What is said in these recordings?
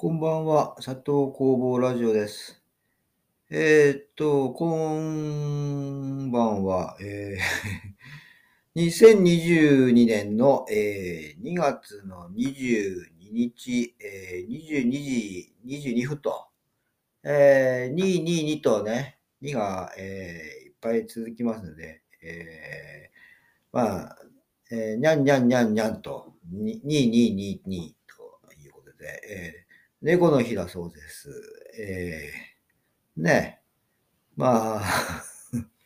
こんばんは、佐藤工房ラジオです。えーっと、こんばんは、えー、2022年の、えー2月の22日、えー22時22分と、えー222とね、2が、えーいっぱい続きますので、えーまあ、えーにゃんにゃんにゃんにゃんと、2222ということで、えー猫の日だそうです。えー、ね。まあ、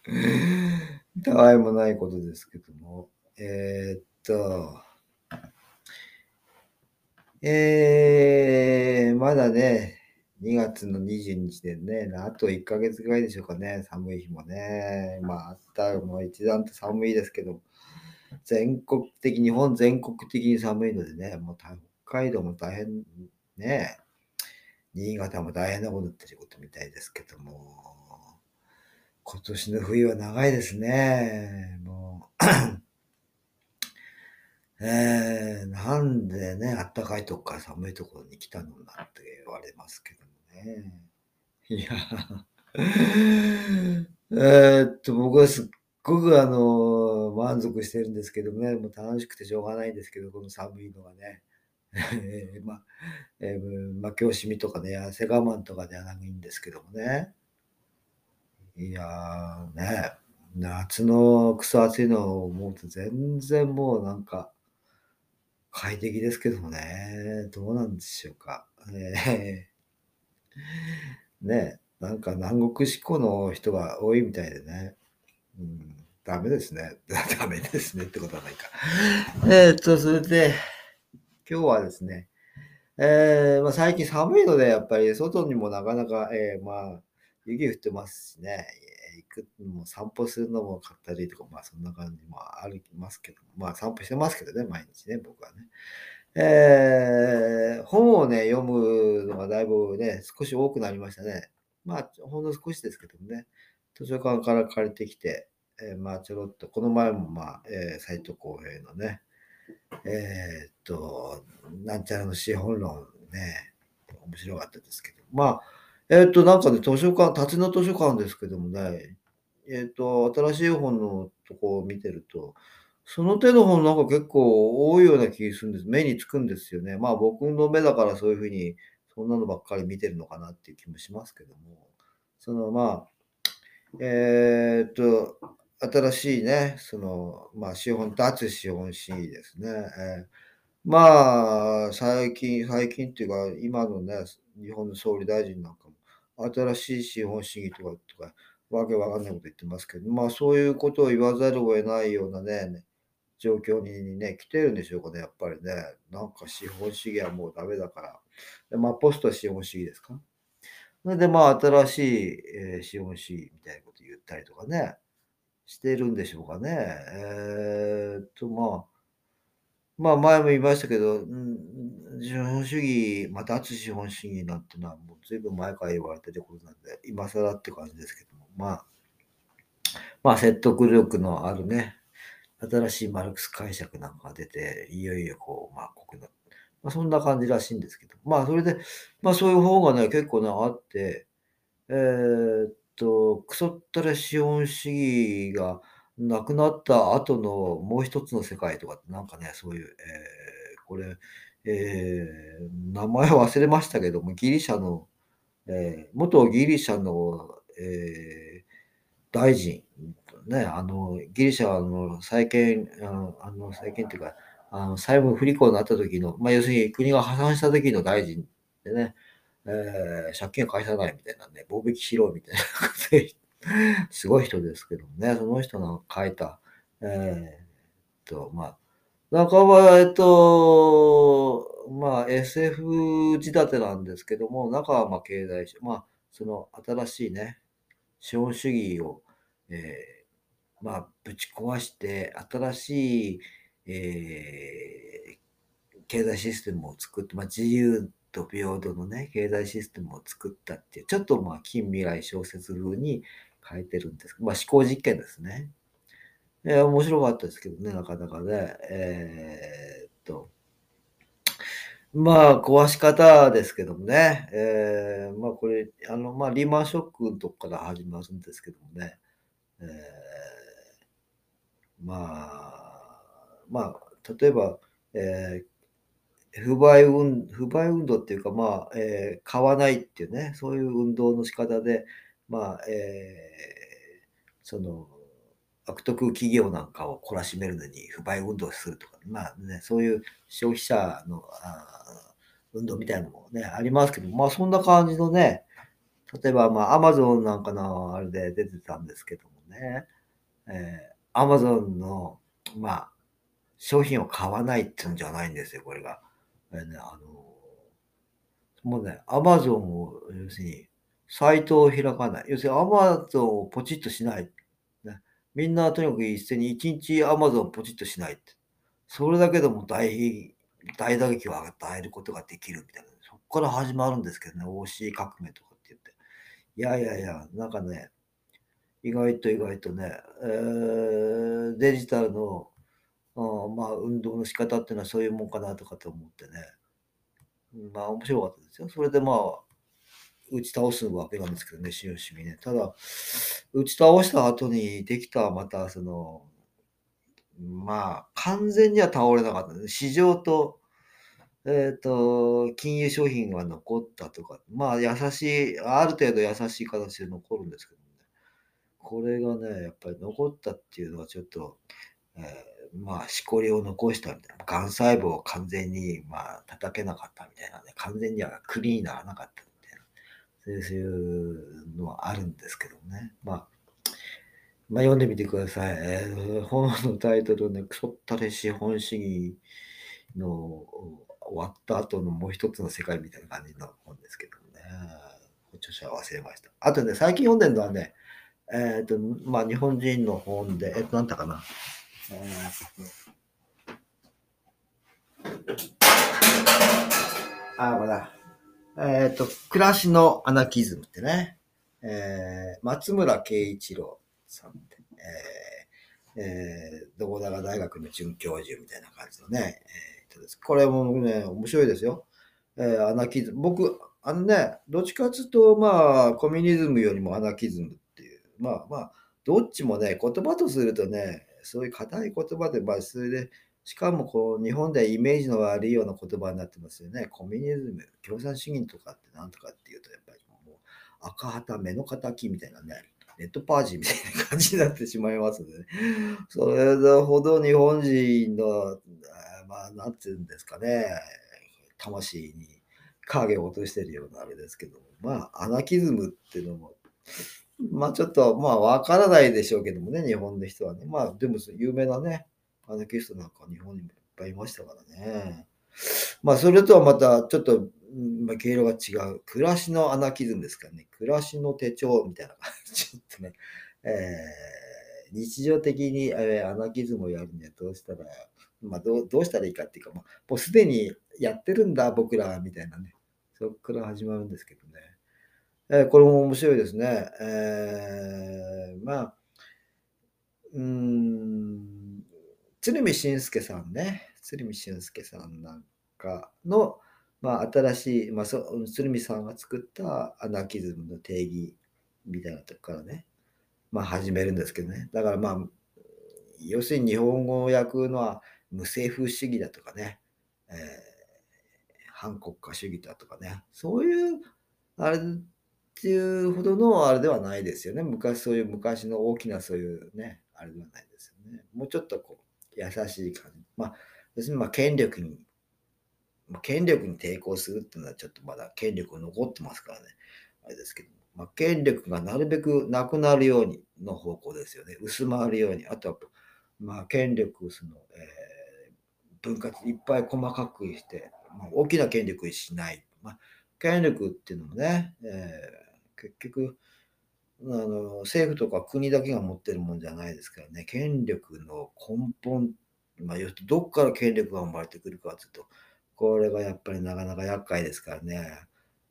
たわいもないことですけども。えーっと、えー、まだね、2月の20日でね、あと1ヶ月ぐらいでしょうかね、寒い日もね。まあ、あったもう一段と寒いですけど、全国的、日本全国的に寒いのでね、もう北海道も大変ね、新潟も大変なことってることみたいですけども、今年の冬は長いですね。もう、えー、なんでね、あったかいとこから寒いところに来たのなんて言われますけどもね。いや、えっと、僕はすっごくあの、満足してるんですけどね、もう楽しくてしょうがないんですけど、この寒いのがね。えーまあ、えー、負け惜しみとかね、汗我慢とかではないんですけどもね。いやーね、夏のクソ暑いのを思うと全然もうなんか快適ですけどもね、どうなんでしょうか。えーね、なんか南国志向の人が多いみたいでね。うん、ダメですね。ダメですねってことはないか。えっと、それで、今日はですね、えーまあ、最近寒いので、やっぱり外にもなかなか、えーまあ、雪降ってますしね、行くも散歩するのもかったりとか、まあそんな感じもありますけど、まあ散歩してますけどね、毎日ね、僕はね。えー本をね、読むのがだいぶね、少し多くなりましたね。まあ、ほんの少しですけどもね、図書館から借りてきて、えーまあちょろっと、この前もまあ、えー、藤浩平のね、えーっと、なんちゃらの資本論ね、面白かったですけど、まあ、えーっと、なんかね、図書館、立ちの図書館ですけどもね、えーっと、新しい本のとこを見てると、その手の本なんか結構多いような気がするんです。目につくんですよね。まあ僕の目だからそういうふうに、そんなのばっかり見てるのかなっていう気もしますけども、そのまあ、えーっと、新しいね、その、まあ資本、脱資本主義ですね。えーまあ、最近、最近っていうか、今のね、日本の総理大臣なんかも、新しい資本主義とか、とか、わけわかんないこと言ってますけど、まあそういうことを言わざるを得ないようなね、状況にね、来てるんでしょうかね、やっぱりね。なんか資本主義はもうダメだから。でまあ、ポスト資本主義ですか？それでまあ、新しい、えー資本主義みたいなこと言ったりとかね、してるんでしょうかね。えーっと、まあ、まあ前も言いましたけど、うん、資本主義、まあ脱資本主義なんてのはもう随分前から言われてることなんで、今更って感じですけども、まあ、まあ説得力のあるね、新しいマルクス解釈なんかが出て、いよいよこう、まあ国の、まあそんな感じらしいんですけど、まあそれで、まあそういう本がね、結構ね、あって、えーっと、クソったれ資本主義がなくなった後のもう一つの世界とかってなんかね、そういう、えーこれ、えー名前忘れましたけども、ギリシャの、えー元ギリシャの、えー大臣、ね、あの、ギリシャの再建、あの、あの再建っていうか、あの債務不履行になった時の、まあ、要するに国が破産した時の大臣でね、えー借金返さないみたいなね、貿易しろみたいな すごい人ですけどね、その人の書いた、えーっと、まあ、中は、えっと、まあ SF 仕立てなんですけども、中はまあ経済、まあその新しいね、資本主義を、えーまあぶち壊して、新しい、えー経済システムを作って、まあ自由と平等のね、経済システムを作ったっていう、ちょっとまあ近未来小説風に書いてるんですけど、まあ思考実験ですね。えー面白かったですけどね、なかなかね。えーっと、まあ、壊し方ですけどもね。えー、まあこれ、あの、まあリーマンショックのとこから始まるんですけどもね。えー、まあ、まあ、例えば、えー、不買運、不買運動っていうか、まあ、えー、買わないっていうね、そういう運動の仕方で、まあ、えー、その、悪徳企業なんかを懲らしめるのに不買運動するとか、まあね、そういう消費者のあ運動みたいなのもね、ありますけど、まあそんな感じのね、例えばまあアマゾンなんかのあれで出てたんですけどもね、えー、アマゾンの、まあ、商品を買わないっていうんじゃないんですよ、これが。えーね、あのもうね、アマゾンを、要するに、サイトを開かない。要するにアマゾンをポチッとしない。ねみんなとにかく一斉に一日アマゾンをポチッとしないって。それだけでも大、大打撃を与えることができるみたいな。そこから始まるんですけどね、OC 革命とかって言って。いやいやいや、なんかね、意外と意外とね、えー、デジタルの、あまあ、運動の仕方っていうのはそういうもんかなとかって思ってね。まあ、面白かったですよ。それでまあ、打ち倒すわけなんですけどね、しよしみね。ただ、打ち倒した後にできた、また、その、まあ、完全には倒れなかった、ね。市場と、えっ、ー、と、金融商品が残ったとか、まあ、優しい、ある程度優しい形で残るんですけどね。これがね、やっぱり残ったっていうのはちょっと、えー、まあ、しこりを残したみたいな。癌細胞を完全に、まあ、叩けなかったみたいなね。完全にはクリーンにならなかったみたいな。そういうのはあるんですけどね。まあ、まあ、読んでみてください。えー、本のタイトルね、クソったれ資本主義の終わった後のもう一つの世界みたいな感じの本ですけどね。著者は忘れました。あとね、最近読んでるのはね、えっ、ー、と、まあ、日本人の本で、えっ、ー、と、なんだかな。えー、あ、まだ。えっ、と、暮らしのアナキズムってね、えー、松村慶一郎さんって、えー、えー、どこだか大学の准教授みたいな感じのね、えー、です。これもね、面白いですよ。えー、アナキズム。僕、あのね、どっちかっていうと、まあ、コミュニズムよりもアナキズムっていう、まあまあ、どっちもね、言葉とするとね、そういう硬い言葉で、まあ、それで、しかもこう日本ではイメージの悪いような言葉になってますよね。コミュニズム、共産主義とかって何とかっていうと、やっぱりもう赤旗、目の敵みたいなね、ネットパージみたいな感じになってしまいますので、ね、それほど日本人の、まあ、なんていうんですかね、魂に影を落としてるようなあれですけどまあ、アナキズムっていうのも、まあちょっと、まあわからないでしょうけどもね、日本の人はね。まあでも有名なね、アナキストなんか日本にもいっぱいいましたからね。まあ、それとはまたちょっと、まあ、経路が違う。暮らしのアナキズムですからね。暮らしの手帳みたいな感じ。ちょっとね、えー、日常的に、え、アナキズムをやるにはどうしたら、まあどう、どうしたらいいかっていうか、まあ、もうすでにやってるんだ、僕ら、みたいなね。そこから始まるんですけどね。え、これも面白いですね。えー、まあ、うん、鶴見俊介さんね、鶴見俊介さんなんかの、まあ、新しい、まあ、そ鶴見さんが作ったアナキズムの定義みたいなとこからね、まあ、始めるんですけどね。だからまあ、要するに日本語を訳のは無政府主義だとかね、えー、反国家主義だとかね、そういう、あれっていうほどのあれではないですよね。昔、そういう昔の大きなそういうね、あれではないですよね。もうちょっとこう、優しい感じ。まあ、要するにまあ権力に、権力に抵抗するっていうのはちょっとまだ権力残ってますからね。あれですけど、まあ、権力がなるべくなくなるようにの方向ですよね。薄まるように。あとは、まあ、権力その、えー、分割いっぱい細かくして、まあ、大きな権力にしない。まあ、権力っていうのもね、えー、結局、あの政府とか国だけが持ってるもんじゃないですからね、権力の根本、まあ、どこから権力が生まれてくるかというと、これがやっぱりなかなか厄介ですからね、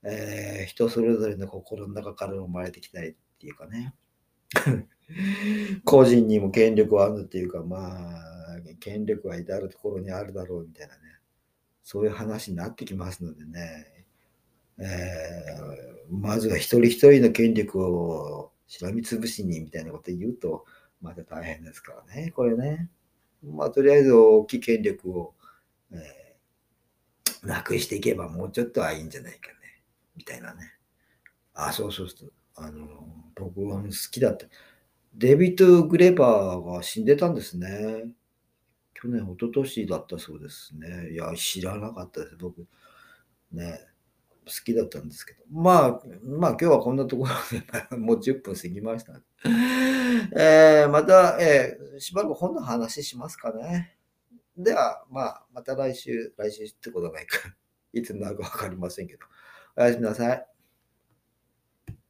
えー、人それぞれの心の中から生まれてきたいっていうかね、個人にも権力はあるっていうか、まあ、権力は至るところにあるだろうみたいなね、そういう話になってきますのでね、えー、まずは一人一人の権力をしらみつぶしにみたいなこと言うと、また大変ですからね、これね。まあ、とりあえず大きい権力を、えー、なくしていけばもうちょっとはいいんじゃないかね、みたいなね。あ、そうそうそう。あの、僕は好きだった。デビッド・グレーバーが死んでたんですね。去年、一昨年だったそうですね。いや、知らなかったです、僕。ね。好きだったんですけど。まあ、まあ今日はこんなところで、もう10分過ぎました。えー、また、えー、しばらく本の話しますかね。では、まあ、また来週、来週ってことはないか。いつになるかわかりませんけど。おやすみなさい。